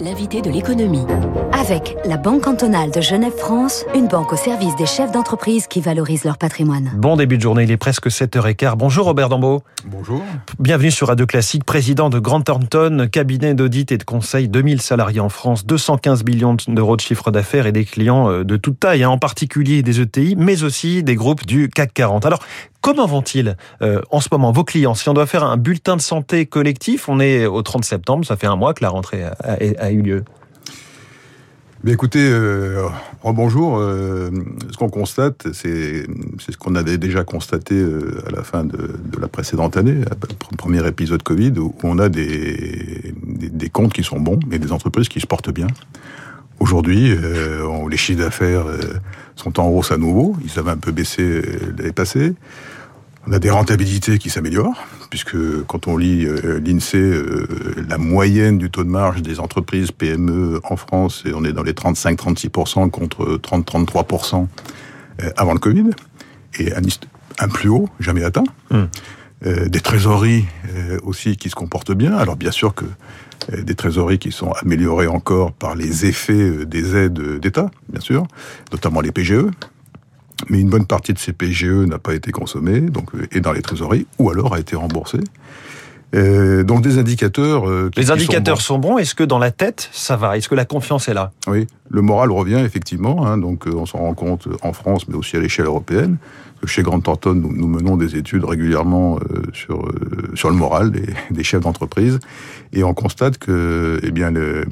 L'invité de l'économie. Avec la Banque cantonale de Genève-France, une banque au service des chefs d'entreprise qui valorisent leur patrimoine. Bon début de journée, il est presque 7h15. Bonjour Robert Dambeau. Bonjour. Bienvenue sur Radio Classique, président de Grant Thornton, cabinet d'audit et de conseil, 2000 salariés en France, 215 millions d'euros de chiffre d'affaires et des clients euh, de toute taille, hein, en particulier des ETI, mais aussi des groupes du CAC 40. Alors, Comment vont-ils euh, en ce moment, vos clients? Si on doit faire un bulletin de santé collectif, on est au 30 septembre, ça fait un mois que la rentrée a, eu lieu. Écoutez, euh, bonjour. Euh, ce qu'on constate, c'est ce qu'on avait déjà constaté à la fin de, la précédente année, le premier épisode Covid, où on a des, comptes qui sont bons et des entreprises qui se portent bien. Aujourd'hui, euh, les chiffres d'affaires sont en hausse à nouveau. Ils avaient un peu baissé l'année passée. On a des rentabilités qui s'améliorent, puisque quand on lit euh, l'INSEE, euh, la moyenne du taux de marge des entreprises PME en France, on est dans les 35-36% contre 30-33% euh, avant le Covid, et un, plus haut, jamais atteint. Hum. Des trésoreries aussi qui se comportent bien. Alors bien sûr que des trésoreries qui sont améliorées encore par les effets des aides d'État, bien sûr, notamment les PGE, mais une bonne partie de ces PGE n'a pas été consommée, donc est euh, dans les trésoreries, ou alors a été remboursée. Euh, donc des indicateurs. Euh, les indicateurs sont bons. Est-ce que dans la tête ça va? Est-ce que la confiance est là? Oui, le moral revient effectivement. Hein, donc on s'en rend compte en France, mais aussi à l'échelle européenne. Chez Grant Thornton, nous, nous, menons des études régulièrement sur sur le moral des, des chefs d'entreprise, et on constate que, eh bien, le,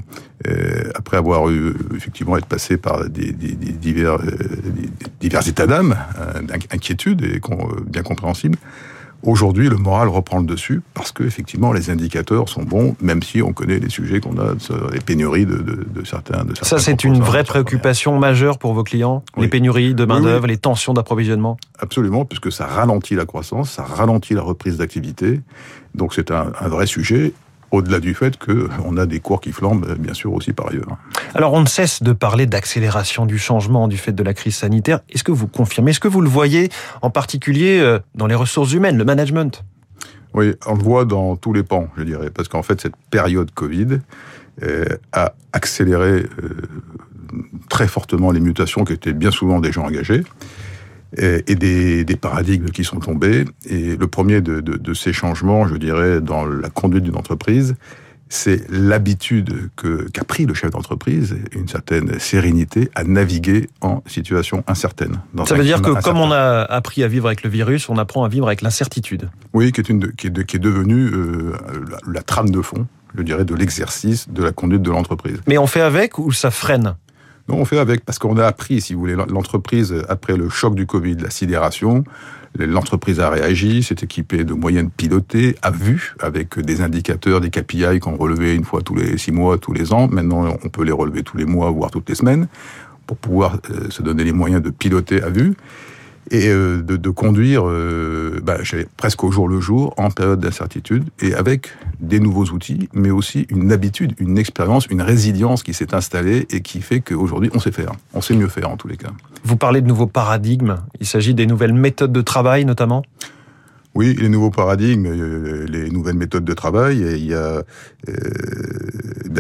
après avoir eu effectivement être passé par des, des, des divers divers états d'âme, d'inquiétude et bien compréhensibles Aujourd'hui, le moral reprend le dessus parce que effectivement les indicateurs sont bons, même si on connaît les sujets qu'on a, les pénuries de, de, de certains. De Ça, c'est une vraie préoccupation majeure pour vos clients, les pénuries de main d'œuvre, les tensions d'approvisionnement? Absolument, puisque ça ralentit la croissance, ça ralentit la reprise d'activité. Donc c'est un, un vrai sujet au-delà du fait qu'on a des cours qui flambent, bien sûr, aussi par ailleurs. Alors, on ne cesse de parler d'accélération du changement du fait de la crise sanitaire. Est-ce que vous confirmez Est-ce que vous le voyez en particulier euh, dans les ressources humaines, le management? Oui, on le voit dans tous les pans, je dirais. Parce qu'en fait, cette période Covid euh, a accéléré euh, très fortement les mutations qui étaient bien souvent déjà engagées et des, des, paradigmes qui sont tombés. Et le premier de, de, de ces changements, je dirais, dans la conduite d'une entreprise, c'est l'habitude qu'a pris le chef d'entreprise, une certaine sérénité à naviguer en situation incertaine. Ça veut dire que comme on a appris à vivre avec le virus, on apprend à vivre avec l'incertitude. Oui, qui est, une, qui est, qui est devenue euh, la, la trame de fond, je dirais, de l'exercice de la conduite de l'entreprise. Mais on fait avec ou ça freine? Non, on fait avec, parce qu'on a appris, si vous voulez, l'entreprise, après le choc du Covid, la sidération, l'entreprise a réagi, s'est équipée de moyens pilotées, a vu, avec des indicateurs, des KPI qu'on relevait une fois tous les six mois, tous les ans. Maintenant, on peut les relever tous les mois, voire toutes les semaines, pour pouvoir euh, se donner les moyens de piloter à vue et euh, de, de, conduire euh, bah, presque au jour le jour, en période d'incertitude, et avec des nouveaux outils, mais aussi une habitude, une expérience, une résilience qui s'est installée et qui fait qu'aujourd'hui, on sait faire. On sait mieux faire en tous les cas. Vous parlez de nouveaux paradigmes. Il s'agit des nouvelles méthodes de travail, notamment? Oui, les nouveaux paradigmes, euh, les nouvelles méthodes de travail, il y a, euh,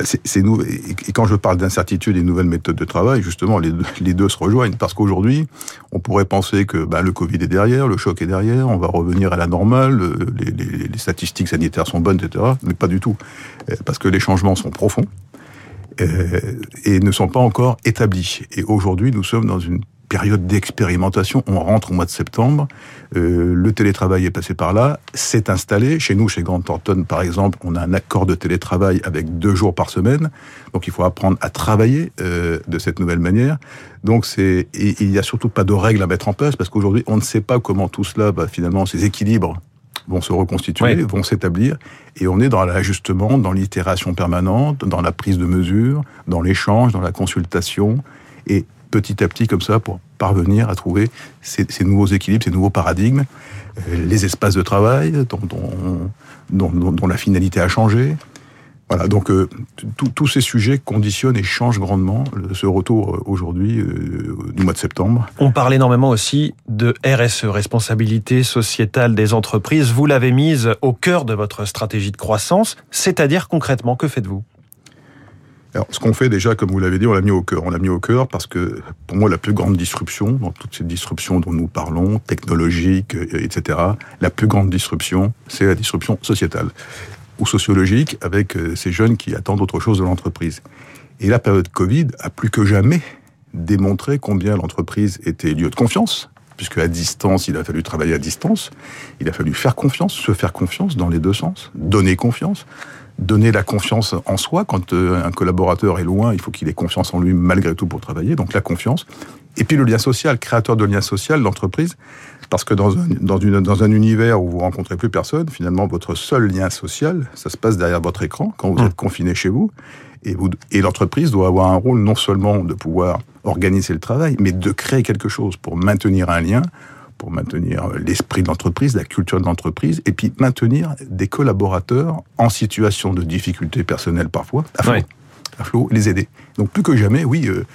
c'est, nous, et quand je parle d'incertitude et nouvelles méthodes de travail, justement, les, deux se rejoignent, parce qu'aujourd'hui, on pourrait penser que ben, le Covid est derrière, le choc est derrière, on va revenir à la normale, les, statistiques sanitaires sont bonnes, etc., mais pas du tout, euh, parce que les changements sont profonds et ne sont pas encore établis. Et aujourd'hui, nous sommes dans une période d'expérimentation. On rentre au mois de septembre. Euh, le télétravail est passé par là, c'est installé. Chez nous, chez Grant Thornton, par exemple, on a un accord de télétravail avec deux jours par semaine. Donc, il faut apprendre à travailler euh, de cette nouvelle manière. Donc, c'est il n'y a surtout pas de règles à mettre en place parce qu'aujourd'hui, on ne sait pas comment tout cela, bah, finalement, ces équilibres vont se reconstituer, vont s'établir, et on est dans l'ajustement, dans l'itération permanente, dans la prise de mesures, dans l'échange, dans la consultation, et petit à petit comme ça pour parvenir à trouver ces, nouveaux équilibres, ces nouveaux paradigmes, euh, les espaces de travail dont, la finalité a changé. Voilà, donc euh, tous ces sujets conditionnent et changent grandement ce retour euh, aujourd'hui du mois de septembre. On parle énormément aussi de RSE, responsabilité sociétale des entreprises. Vous l'avez mise au cœur de votre stratégie de croissance, c'est-à-dire concrètement, que faites-vous? Alors, ce qu'on fait déjà, comme vous l'avez dit, on l'a mis au cœur. On l'a mis au cœur parce que, pour moi, la plus grande disruption, dans toutes ces disruptions dont nous parlons, technologiques, etc., la plus grande disruption, c'est la disruption sociétale ou sociologique avec ces jeunes qui attendent autre chose de l'entreprise. Et la période Covid a plus que jamais démontré combien l'entreprise était lieu de confiance, puisque à distance, il a fallu travailler à distance, il a fallu faire confiance, se faire confiance dans les deux sens, donner confiance, donner la confiance en soi. Quand euh, un collaborateur est loin, il faut qu'il ait confiance en lui malgré tout pour travailler, donc la confiance. Et puis le lien social, créateur de lien social, l'entreprise, parce que dans un, dans, une, dans un univers où vous rencontrez plus personne, finalement, votre seul lien social, ça se passe derrière votre écran, quand vous mmh. êtes confiné chez vous. Et, et l'entreprise doit avoir un rôle non seulement de pouvoir organiser le travail, mais de créer quelque chose pour maintenir un lien, pour maintenir l'esprit de l'entreprise, la culture de l'entreprise, et puis maintenir des collaborateurs en situation de difficulté personnelle parfois, à flot, les aider. Donc plus que jamais, oui, euh,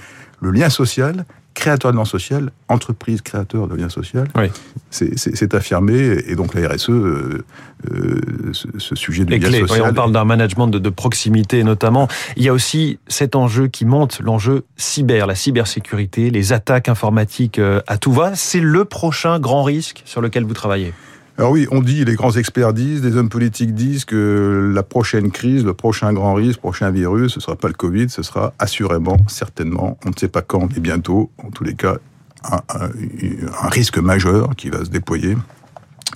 le lien social créateur de lien social, entreprise créateur de lien social, oui. c'est affirmé. Et donc la RSE, euh, euh, ce, sujet du lien social... on parle d'un management de, de, proximité notamment. Il y a aussi cet enjeu qui monte, l'enjeu cyber, la cybersécurité, les attaques informatiques euh, à tout va. C'est le prochain grand risque sur lequel vous travaillez? Alors oui, on dit, les grands experts disent, les hommes politiques disent que la prochaine crise, le prochain grand risque, le prochain virus, ce sera pas le Covid, ce sera assurément, certainement, on ne sait pas quand, mais bientôt, en tous les cas, un risque majeur qui va se déployer,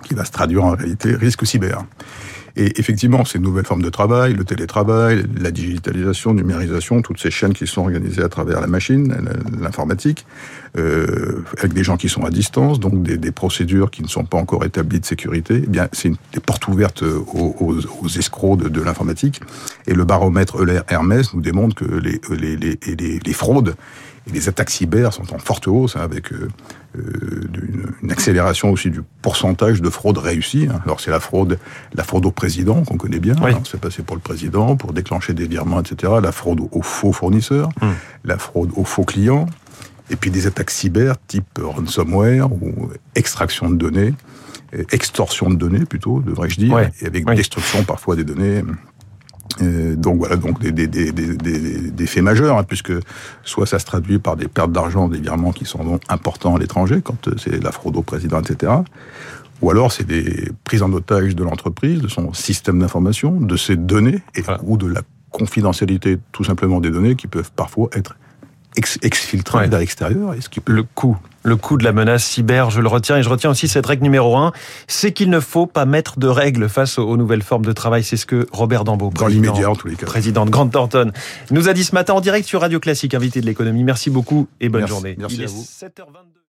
qui va se traduire en réalité risque cyber. Et effectivement, ces nouvelles formes de travail, le télétravail, la digitalisation, numérisation, toutes ces chaînes qui sont organisées à travers la machine, l'informatique, euh, avec des gens qui sont à distance, donc des, des, procédures qui ne sont pas encore établies de sécurité, eh bien c'est des portes ouvertes aux, aux, aux escrocs de, de l'informatique. Et le baromètre Euler Hermès nous démontre que les, les, les, les fraudes et les attaques cyber sont en forte hausse, hein, avec euh, euh une, une, accélération aussi du pourcentage de fraude réussie. Hein. Alors c'est la fraude, la fraude au président qu'on connaît bien. Oui. Hein, c'est passé pour le président pour déclencher des virements, etc. La fraude aux faux fournisseurs, hum. la fraude aux faux clients, et puis des attaques cyber type ransomware ou extraction de données, extorsion de données plutôt, devrais-je dire, ouais. et avec destruction parfois des données euh, donc voilà, donc des, des, des, des faits majeurs, hein, puisque soit ça se traduit par des pertes d'argent, des virements qui sont importants à l'étranger, quand euh, c'est la fraude au président, etc. Ou alors c'est des prises en otage de l'entreprise, de son système d'information, de ses données, et, voilà. ou de la confidentialité tout simplement des données qui peuvent parfois être ex exfiltrées ouais. vers l'extérieur. Le coût le coût de la menace cyber, je le retiens. Et je retiens aussi cette règle numéro un, c'est qu'il ne faut pas mettre de règles face aux nouvelles formes de travail. C'est ce que Robert Dambeau, Dans l'immédiat, en tous les cas. président de Grande Thornton, nous a dit ce matin en direct sur Radio Classique, invité de l'économie. Merci beaucoup et bonne Merci. journée. Merci Il à est vous. 7h22.